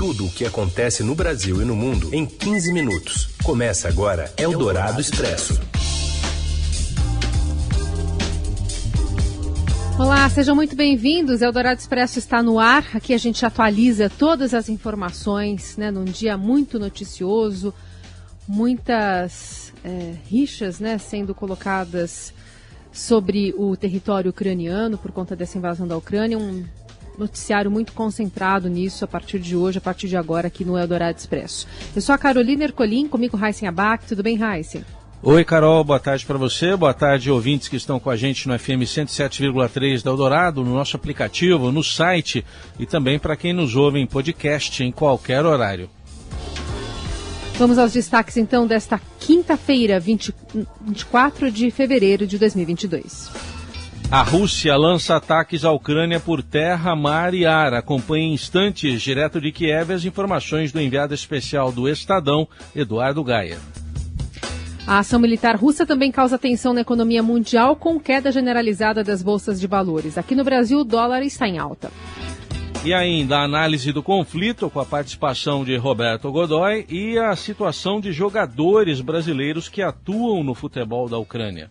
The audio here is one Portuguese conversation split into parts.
Tudo o que acontece no Brasil e no mundo em 15 minutos. Começa agora Eldorado Expresso. Olá, sejam muito bem-vindos. Eldorado Expresso está no ar. Aqui a gente atualiza todas as informações, né, num dia muito noticioso, muitas é, rixas, né, sendo colocadas sobre o território ucraniano por conta dessa invasão da Ucrânia. Um noticiário muito concentrado nisso a partir de hoje, a partir de agora, aqui no Eldorado Expresso. Eu sou a Carolina Ercolim, comigo Heisen Abac. Tudo bem, Heisen? Oi, Carol, boa tarde para você, boa tarde, ouvintes que estão com a gente no FM 107,3 da Eldorado, no nosso aplicativo, no site e também para quem nos ouve em podcast em qualquer horário. Vamos aos destaques então desta quinta-feira, 24 de fevereiro de 2022. A Rússia lança ataques à Ucrânia por terra, mar e ar. Acompanhe em instantes, direto de Kiev, as informações do enviado especial do Estadão, Eduardo Gaia. A ação militar russa também causa tensão na economia mundial, com queda generalizada das bolsas de valores. Aqui no Brasil, o dólar está em alta. E ainda a análise do conflito com a participação de Roberto Godoy e a situação de jogadores brasileiros que atuam no futebol da Ucrânia.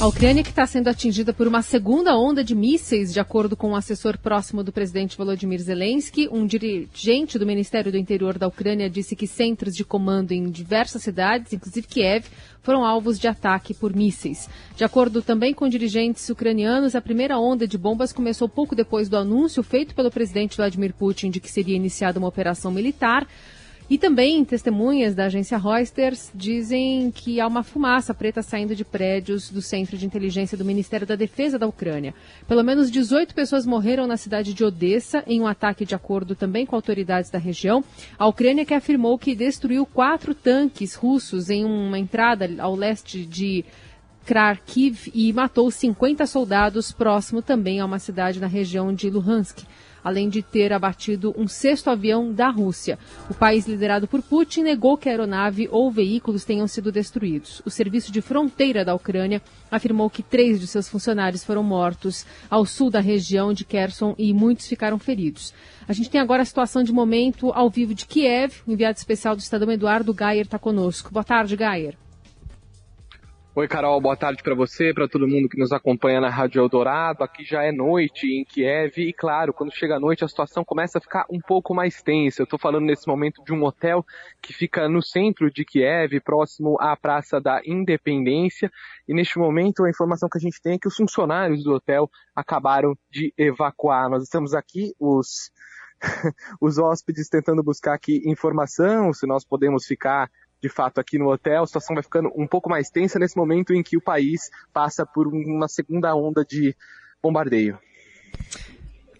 A Ucrânia, que está sendo atingida por uma segunda onda de mísseis, de acordo com um assessor próximo do presidente Volodymyr Zelensky, um dirigente do Ministério do Interior da Ucrânia disse que centros de comando em diversas cidades, inclusive Kiev, foram alvos de ataque por mísseis. De acordo também com dirigentes ucranianos, a primeira onda de bombas começou pouco depois do anúncio feito pelo presidente Vladimir Putin de que seria iniciada uma operação militar. E também testemunhas da agência Reuters dizem que há uma fumaça preta saindo de prédios do Centro de Inteligência do Ministério da Defesa da Ucrânia. Pelo menos 18 pessoas morreram na cidade de Odessa em um ataque de acordo também com autoridades da região. A Ucrânia que afirmou que destruiu quatro tanques russos em uma entrada ao leste de Kharkiv e matou 50 soldados próximo também a uma cidade na região de Luhansk além de ter abatido um sexto avião da Rússia. O país liderado por Putin negou que a aeronave ou veículos tenham sido destruídos. O Serviço de Fronteira da Ucrânia afirmou que três de seus funcionários foram mortos ao sul da região de Kherson e muitos ficaram feridos. A gente tem agora a situação de momento ao vivo de Kiev. O enviado especial do Estadão Eduardo Gayer está conosco. Boa tarde, Gayer. Oi, Carol, boa tarde para você, para todo mundo que nos acompanha na Rádio Eldorado. Aqui já é noite em Kiev e, claro, quando chega a noite a situação começa a ficar um pouco mais tensa. Eu estou falando nesse momento de um hotel que fica no centro de Kiev, próximo à Praça da Independência. E neste momento a informação que a gente tem é que os funcionários do hotel acabaram de evacuar. Nós estamos aqui, os os hóspedes tentando buscar aqui informação, se nós podemos ficar de fato aqui no hotel. A situação vai ficando um pouco mais tensa nesse momento em que o país passa por uma segunda onda de bombardeio.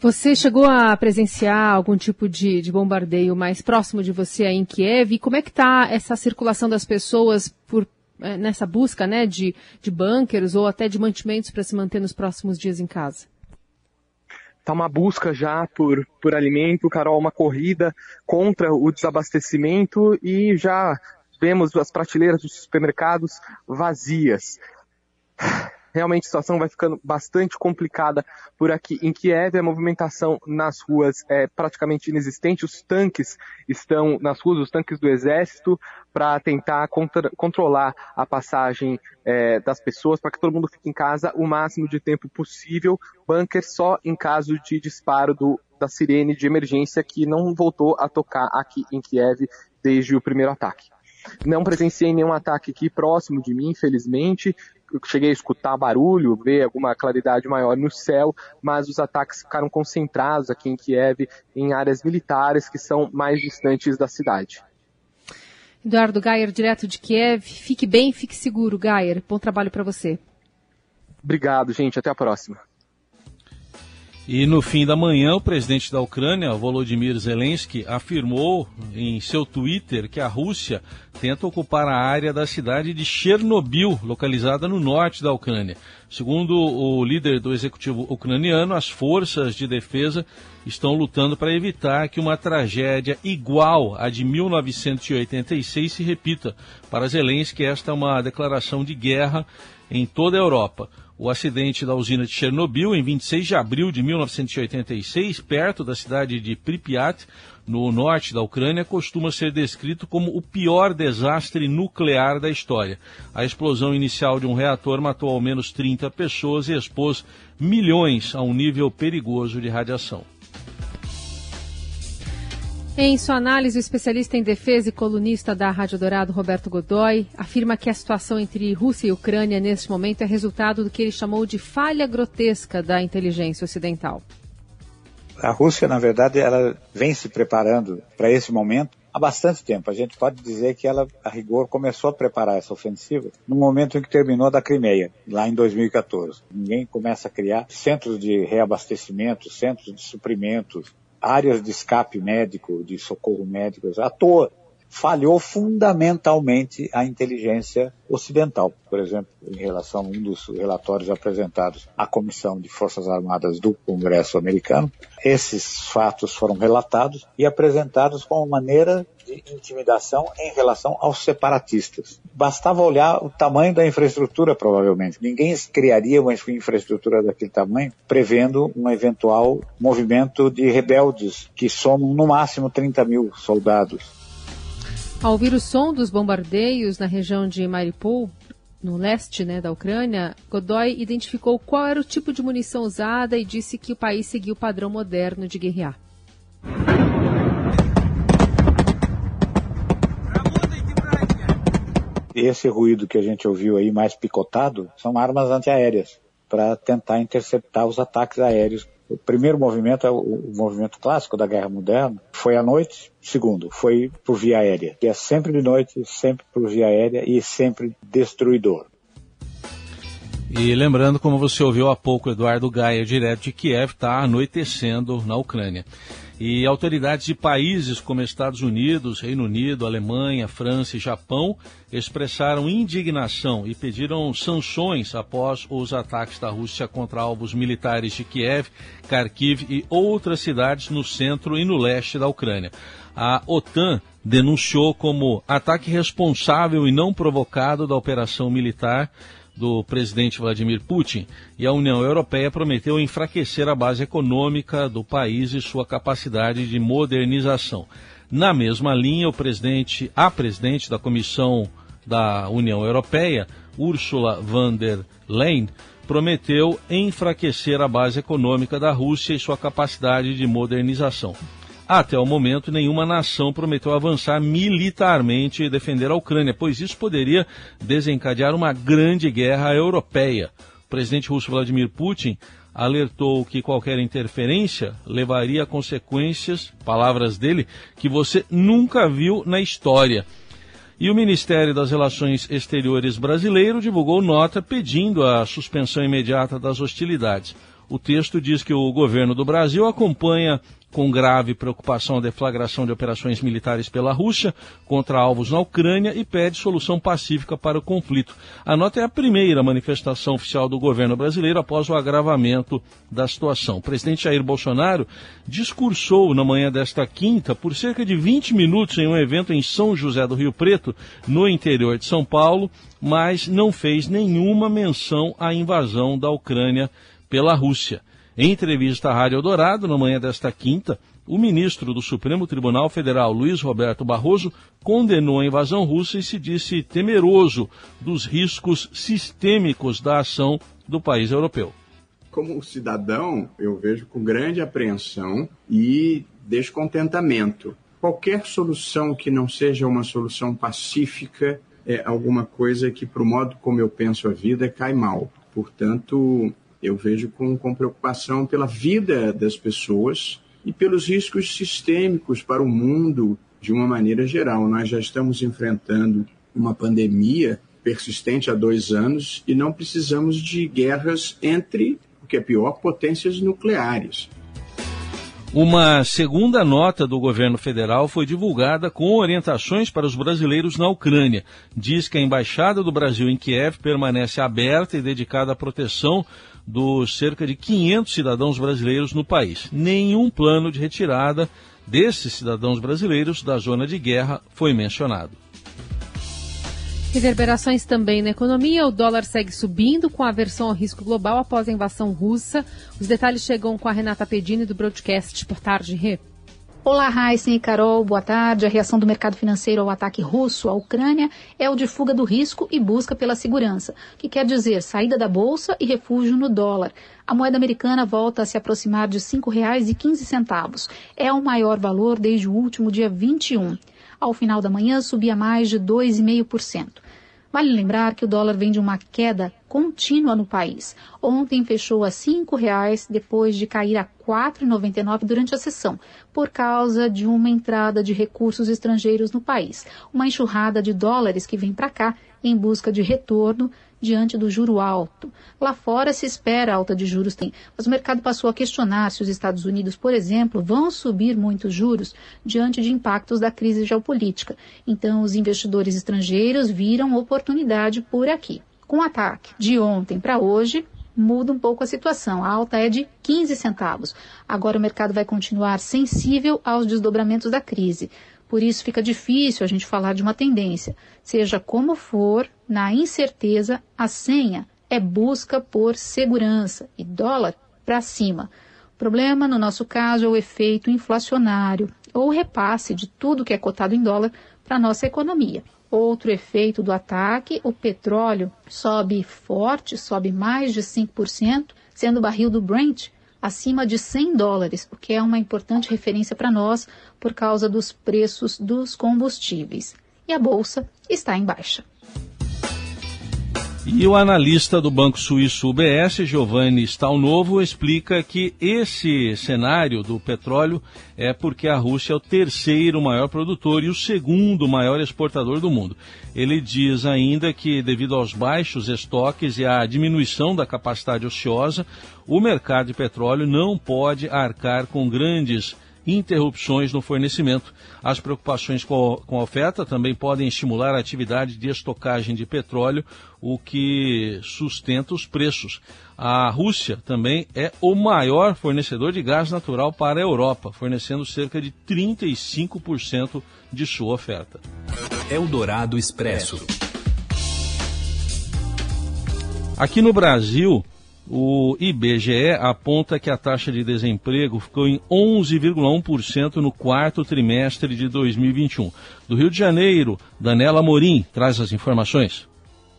Você chegou a presenciar algum tipo de, de, bombardeio mais próximo de você aí em Kiev? E como é que está essa circulação das pessoas por, eh, nessa busca né, de, de bunkers ou até de mantimentos para se manter nos próximos dias em casa? Está uma busca já por, por alimento, Carol, uma corrida contra o desabastecimento e já vemos as prateleiras dos supermercados vazias. Realmente a situação vai ficando bastante complicada por aqui em Kiev. A movimentação nas ruas é praticamente inexistente. Os tanques estão nas ruas, os tanques do exército, para tentar contra, controlar a passagem é, das pessoas, para que todo mundo fique em casa o máximo de tempo possível. Bunker só em caso de disparo do, da sirene de emergência que não voltou a tocar aqui em Kiev desde o primeiro ataque. Não presenciei nenhum ataque aqui próximo de mim, infelizmente. Eu cheguei a escutar barulho, ver alguma claridade maior no céu, mas os ataques ficaram concentrados aqui em Kiev, em áreas militares que são mais distantes da cidade. Eduardo Gayer, direto de Kiev. Fique bem, fique seguro, Gayer. Bom trabalho para você. Obrigado, gente. Até a próxima. E no fim da manhã, o presidente da Ucrânia, Volodymyr Zelensky, afirmou em seu Twitter que a Rússia tenta ocupar a área da cidade de Chernobyl, localizada no norte da Ucrânia. Segundo o líder do executivo ucraniano, as forças de defesa estão lutando para evitar que uma tragédia igual à de 1986 se repita. Para Zelensky, esta é uma declaração de guerra em toda a Europa. O acidente da usina de Chernobyl, em 26 de abril de 1986, perto da cidade de Pripyat, no norte da Ucrânia, costuma ser descrito como o pior desastre nuclear da história. A explosão inicial de um reator matou ao menos 30 pessoas e expôs milhões a um nível perigoso de radiação. Em sua análise, o especialista em defesa e colunista da Rádio Dourado, Roberto Godoy, afirma que a situação entre Rússia e Ucrânia neste momento é resultado do que ele chamou de falha grotesca da inteligência ocidental. A Rússia, na verdade, ela vem se preparando para esse momento há bastante tempo. A gente pode dizer que ela, a rigor, começou a preparar essa ofensiva no momento em que terminou da Crimeia, lá em 2014. Ninguém começa a criar centros de reabastecimento, centros de suprimentos, áreas de escape médico, de socorro médico, à toa. Falhou fundamentalmente a inteligência ocidental. Por exemplo, em relação a um dos relatórios apresentados à Comissão de Forças Armadas do Congresso americano, esses fatos foram relatados e apresentados como maneira de intimidação em relação aos separatistas. Bastava olhar o tamanho da infraestrutura, provavelmente. Ninguém criaria uma infraestrutura daquele tamanho prevendo um eventual movimento de rebeldes que somam no máximo 30 mil soldados. Ao ouvir o som dos bombardeios na região de Mariupol, no leste né, da Ucrânia, Godoy identificou qual era o tipo de munição usada e disse que o país seguiu o padrão moderno de guerrear. Esse ruído que a gente ouviu aí mais picotado são armas antiaéreas para tentar interceptar os ataques aéreos. O primeiro movimento é o, o, movimento clássico da guerra moderna, foi à noite. Segundo, foi por via aérea, que é sempre de noite, sempre por via aérea e sempre destruidor. E lembrando, como você ouviu há pouco, Eduardo Gaia, direto de Kiev, está anoitecendo na Ucrânia. E autoridades de países como Estados Unidos, Reino Unido, Alemanha, França e Japão expressaram indignação e pediram sanções após os ataques da Rússia contra alvos militares de Kiev, Kharkiv e outras cidades no centro e no leste da Ucrânia. A OTAN denunciou como ataque responsável e não provocado da operação militar do presidente Vladimir Putin e a União Europeia prometeu enfraquecer a base econômica do país e sua capacidade de modernização. Na mesma linha, o presidente, a presidente da Comissão da União Europeia, Ursula von der Leyen, prometeu enfraquecer a base econômica da Rússia e sua capacidade de modernização. Até o momento, nenhuma nação prometeu avançar militarmente e defender a Ucrânia, pois isso poderia desencadear uma grande guerra europeia. O presidente russo Vladimir Putin alertou que qualquer interferência levaria a consequências, palavras dele, que você nunca viu na história. E o Ministério das Relações Exteriores brasileiro divulgou nota pedindo a suspensão imediata das hostilidades. O texto diz que o governo do Brasil acompanha com grave preocupação a deflagração de operações militares pela Rússia contra alvos na Ucrânia e pede solução pacífica para o conflito. A nota é a primeira manifestação oficial do governo brasileiro após o agravamento da situação. O presidente Jair Bolsonaro discursou na manhã desta quinta por cerca de 20 minutos em um evento em São José do Rio Preto, no interior de São Paulo, mas não fez nenhuma menção à invasão da Ucrânia pela Rússia. Em entrevista à Rádio Dourado, na manhã desta quinta, o ministro do Supremo Tribunal Federal, Luiz Roberto Barroso, condenou a invasão russa e se disse temeroso dos riscos sistêmicos da ação do país europeu. Como cidadão, eu vejo com grande apreensão e descontentamento. Qualquer solução que não seja uma solução pacífica é alguma coisa que, para o modo como eu penso a vida, cai mal. Portanto, eu vejo com, com preocupação pela vida das pessoas e pelos riscos sistêmicos para o mundo de uma maneira geral. Nós já estamos enfrentando uma pandemia persistente há dois anos e não precisamos de guerras entre, o que é pior, potências nucleares. Uma segunda nota do governo federal foi divulgada com orientações para os brasileiros na Ucrânia. Diz que a embaixada do Brasil em Kiev permanece aberta e dedicada à proteção dos cerca de 500 cidadãos brasileiros no país. Nenhum plano de retirada desses cidadãos brasileiros da zona de guerra foi mencionado. Reverberações também na economia. O dólar segue subindo com a aversão ao risco global após a invasão russa. Os detalhes chegam com a Renata Pedini do Broadcast. Boa tarde. Olá, Heisen e Carol, boa tarde. A reação do mercado financeiro ao ataque russo à Ucrânia é o de fuga do risco e busca pela segurança, que quer dizer saída da bolsa e refúgio no dólar. A moeda americana volta a se aproximar de R$ 5,15. É o maior valor desde o último dia 21. Ao final da manhã, subia mais de 2,5%. Vale lembrar que o dólar vem de uma queda contínua no país. Ontem fechou a R$ 5,00 depois de cair a R$ 4,99 durante a sessão, por causa de uma entrada de recursos estrangeiros no país. Uma enxurrada de dólares que vem para cá em busca de retorno diante do juro alto. Lá fora se espera alta de juros, mas o mercado passou a questionar se os Estados Unidos, por exemplo, vão subir muitos juros diante de impactos da crise geopolítica. Então, os investidores estrangeiros viram oportunidade por aqui. Com o ataque de ontem para hoje, muda um pouco a situação. A alta é de 15 centavos. Agora o mercado vai continuar sensível aos desdobramentos da crise. Por isso fica difícil a gente falar de uma tendência. Seja como for, na incerteza, a senha é busca por segurança e dólar para cima. O problema, no nosso caso, é o efeito inflacionário ou repasse de tudo que é cotado em dólar para a nossa economia. Outro efeito do ataque, o petróleo sobe forte, sobe mais de 5%, sendo o barril do Brent acima de 100 dólares, o que é uma importante referência para nós por causa dos preços dos combustíveis. E a bolsa está em baixa. E o analista do Banco Suíço UBS, Giovanni Stalnovo, explica que esse cenário do petróleo é porque a Rússia é o terceiro maior produtor e o segundo maior exportador do mundo. Ele diz ainda que, devido aos baixos estoques e à diminuição da capacidade ociosa, o mercado de petróleo não pode arcar com grandes interrupções no fornecimento. As preocupações com a oferta também podem estimular a atividade de estocagem de petróleo, o que sustenta os preços. A Rússia também é o maior fornecedor de gás natural para a Europa, fornecendo cerca de 35% de sua oferta. Eldorado Expresso. Aqui no Brasil, o IBGE aponta que a taxa de desemprego ficou em 11,1% no quarto trimestre de 2021. Do Rio de Janeiro, Danela Morim traz as informações.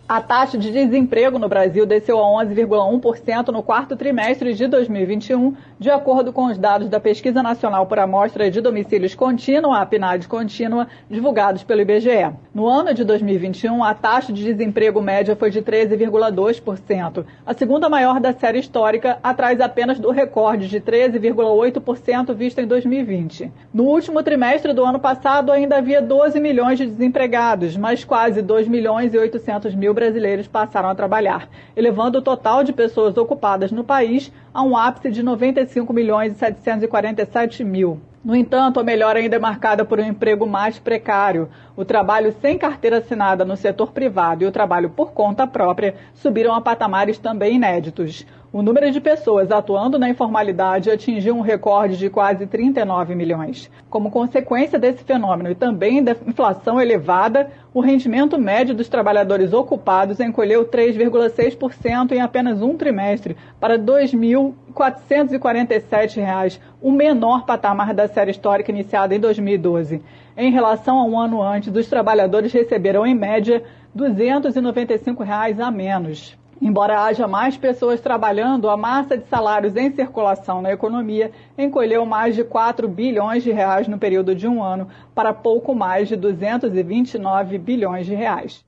A taxa de desemprego no Brasil desceu a 11,1% no quarto trimestre de 2021, de acordo com os dados da Pesquisa Nacional por Amostra de Domicílios Contínua, a PNAD contínua, divulgados pelo IBGE. No ano de 2021, a taxa de desemprego média foi de 13,2%, a segunda maior da série histórica, atrás apenas do recorde de 13,8% visto em 2020. No último trimestre do ano passado, ainda havia 12 milhões de desempregados, mas quase 2 milhões e 800 mil brasileiros passaram a trabalhar, elevando o total de pessoas ocupadas no país a um ápice de 95 milhões e 747 mil. No entanto, a melhora ainda é marcada por um emprego mais precário. O trabalho sem carteira assinada no setor privado e o trabalho por conta própria subiram a patamares também inéditos. O número de pessoas atuando na informalidade atingiu um recorde de quase 39 milhões. Como consequência desse fenômeno e também da inflação elevada, o rendimento médio dos trabalhadores ocupados encolheu 3,6% em apenas um trimestre, para R$ 2.447, o menor patamar da série histórica iniciada em 2012. Em relação a um ano antes, os trabalhadores receberam, em média, 295 reais a menos. Embora haja mais pessoas trabalhando, a massa de salários em circulação na economia encolheu mais de 4 bilhões de reais no período de um ano para pouco mais de 229 bilhões de reais.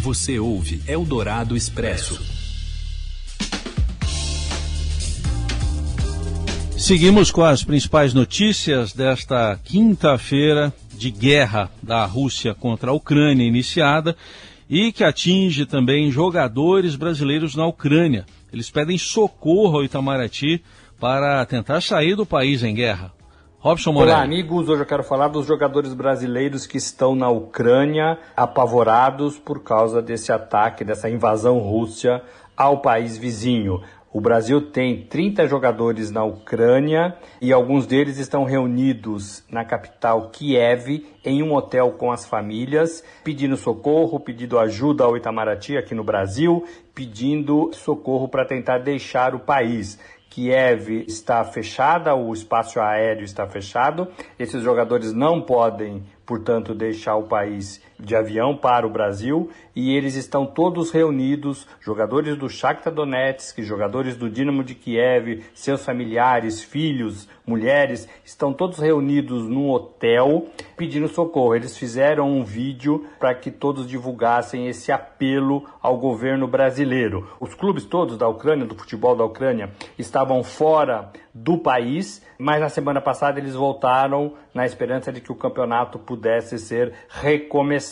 Você ouve Eldorado Expresso. Seguimos com as principais notícias desta quinta-feira de guerra da Rússia contra a Ucrânia iniciada e que atinge também jogadores brasileiros na Ucrânia. Eles pedem socorro ao Itamaraty para tentar sair do país em guerra. Robson Moreira. Olá, amigos. Hoje eu quero falar dos jogadores brasileiros que estão na Ucrânia apavorados por causa desse ataque, dessa invasão russa ao país vizinho. O Brasil tem 30 jogadores na Ucrânia e alguns deles estão reunidos na capital Kiev em um hotel com as famílias, pedindo socorro, pedindo ajuda ao Itamaraty aqui no Brasil, pedindo socorro para tentar deixar o país. Kiev está fechada, o espaço aéreo está fechado. Esses jogadores não podem, portanto, deixar o país de avião para o Brasil e eles estão todos reunidos, jogadores do Shakhtar Donetsk, jogadores do Dinamo de Kiev, seus familiares, filhos, mulheres, estão todos reunidos num hotel pedindo socorro. Eles fizeram um vídeo para que todos divulgassem esse apelo ao governo brasileiro. Os clubes todos da Ucrânia, do futebol da Ucrânia, estavam fora do país, mas na semana passada eles voltaram na esperança de que o campeonato pudesse ser recomeçado.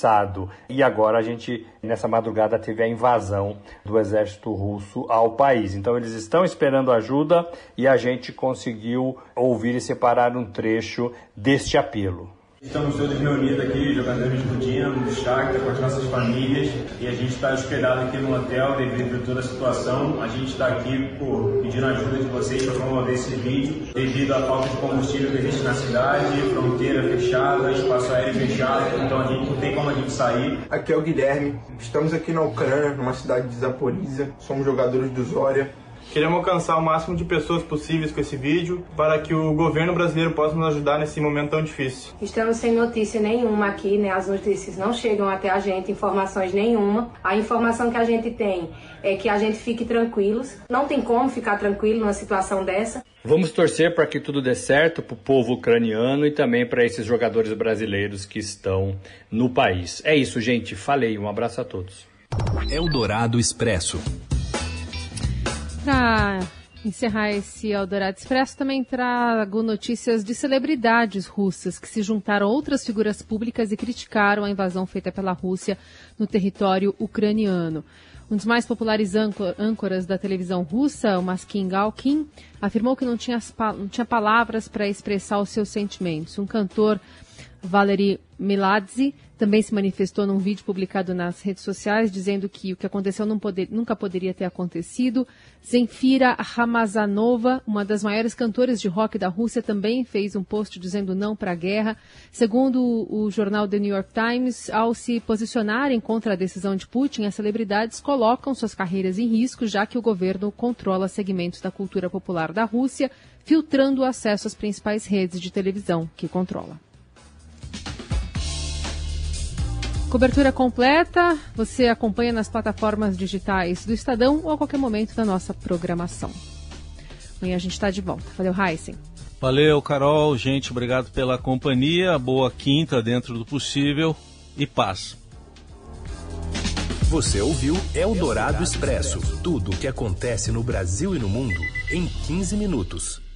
E agora a gente, nessa madrugada, teve a invasão do exército russo ao país. Então eles estão esperando ajuda e a gente conseguiu ouvir e separar um trecho deste apelo. Estamos todos reunidos aqui, jogadores do Dinamo, do Shakhtar, com as nossas famílias, e a gente está hospedado aqui no hotel devido a toda a situação. A gente está aqui por, pedindo ajuda de vocês para promover esse vídeo, devido à falta de combustível que existe na cidade, fronteira fechada, espaço aéreo fechado, então a gente não tem como a gente sair. Aqui é o Guilherme, estamos aqui na Ucrânia, numa cidade de Zaporizhia, somos jogadores do Zória. Queremos alcançar o máximo de pessoas possíveis com esse vídeo para que o governo brasileiro possa nos ajudar nesse momento tão difícil. Estamos sem notícia nenhuma aqui, né? As notícias não chegam até a gente, informações nenhuma. A informação que a gente tem é que a gente fique tranquilos. Não tem como ficar tranquilo numa situação dessa. Vamos torcer para que tudo dê certo para o povo ucraniano e também para esses jogadores brasileiros que estão no país. É isso, gente. Falei. Um abraço a todos. Eldorado Expresso. Para encerrar esse Eldorado Expresso, também trago notícias de celebridades russas que se juntaram a outras figuras públicas e criticaram a invasão feita pela Rússia no território ucraniano. Um dos mais populares âncoras da televisão russa, o Maskin Galkin, afirmou que não tinha, não tinha palavras para expressar os seus sentimentos. Um cantor, Valery Miladze, também se manifestou num vídeo publicado nas redes sociais, dizendo que o que aconteceu poder, nunca poderia ter acontecido. Zenfira Ramazanova, uma das maiores cantoras de rock da Rússia, também fez um post dizendo não para a guerra. Segundo o jornal The New York Times, ao se posicionarem contra a decisão de Putin, as celebridades colocam suas carreiras em risco, já que o governo controla segmentos da cultura popular da Rússia, filtrando o acesso às principais redes de televisão que controla. Cobertura completa, você acompanha nas plataformas digitais do Estadão ou a qualquer momento da nossa programação. Amanhã a gente está de volta. Valeu, Heisen. Valeu, Carol. Gente, obrigado pela companhia. Boa quinta dentro do possível e paz. Você ouviu Eldorado Expresso tudo o que acontece no Brasil e no mundo em 15 minutos.